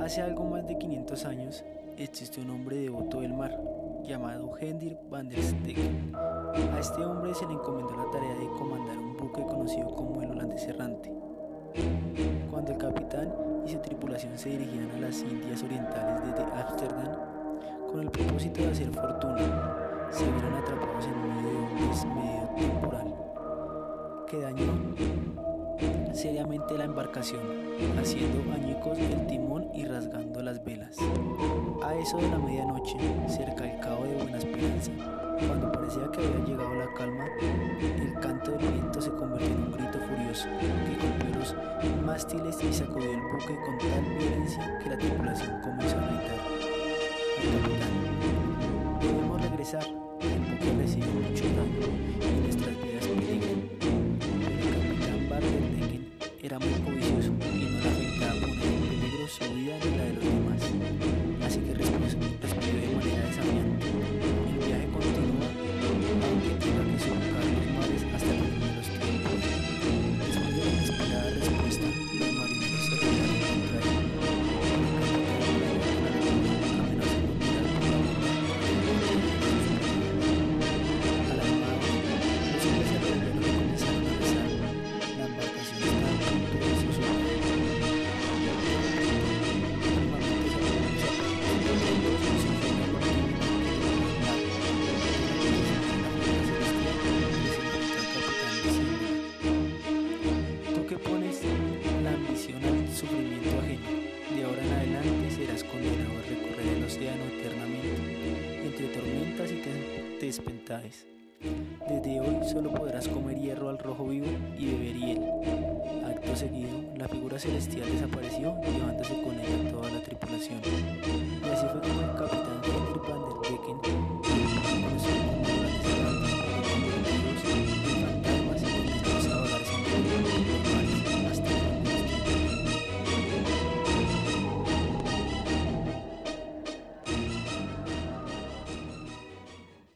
Hace algo más de 500 años existió un hombre devoto del mar llamado Hendrik van der Steeg. A este hombre se le encomendó la tarea de comandar un buque conocido como el Holandés Errante. Cuando el capitán y su tripulación se dirigían a las Indias Orientales desde Ámsterdam con el propósito de hacer fortuna, se vieron atrapados en medio de un desmedio temporal que dañó seriamente la embarcación, haciendo añicos el timón y rasgando las velas. A eso de la medianoche, cerca del cabo de Buena Esperanza, cuando parecía que había llegado la calma, el canto del viento se convirtió en un grito furioso que golpeó los mástiles y sacudió el buque con tal violencia que la tripulación comenzó a gritar. Océano eternamente, entre tormentas y te- tempestades. Desde hoy solo podrás comer hierro al rojo vivo y beber hiel. Acto seguido, la figura celestial desapareció llevándose con ella toda la tripulación. Y así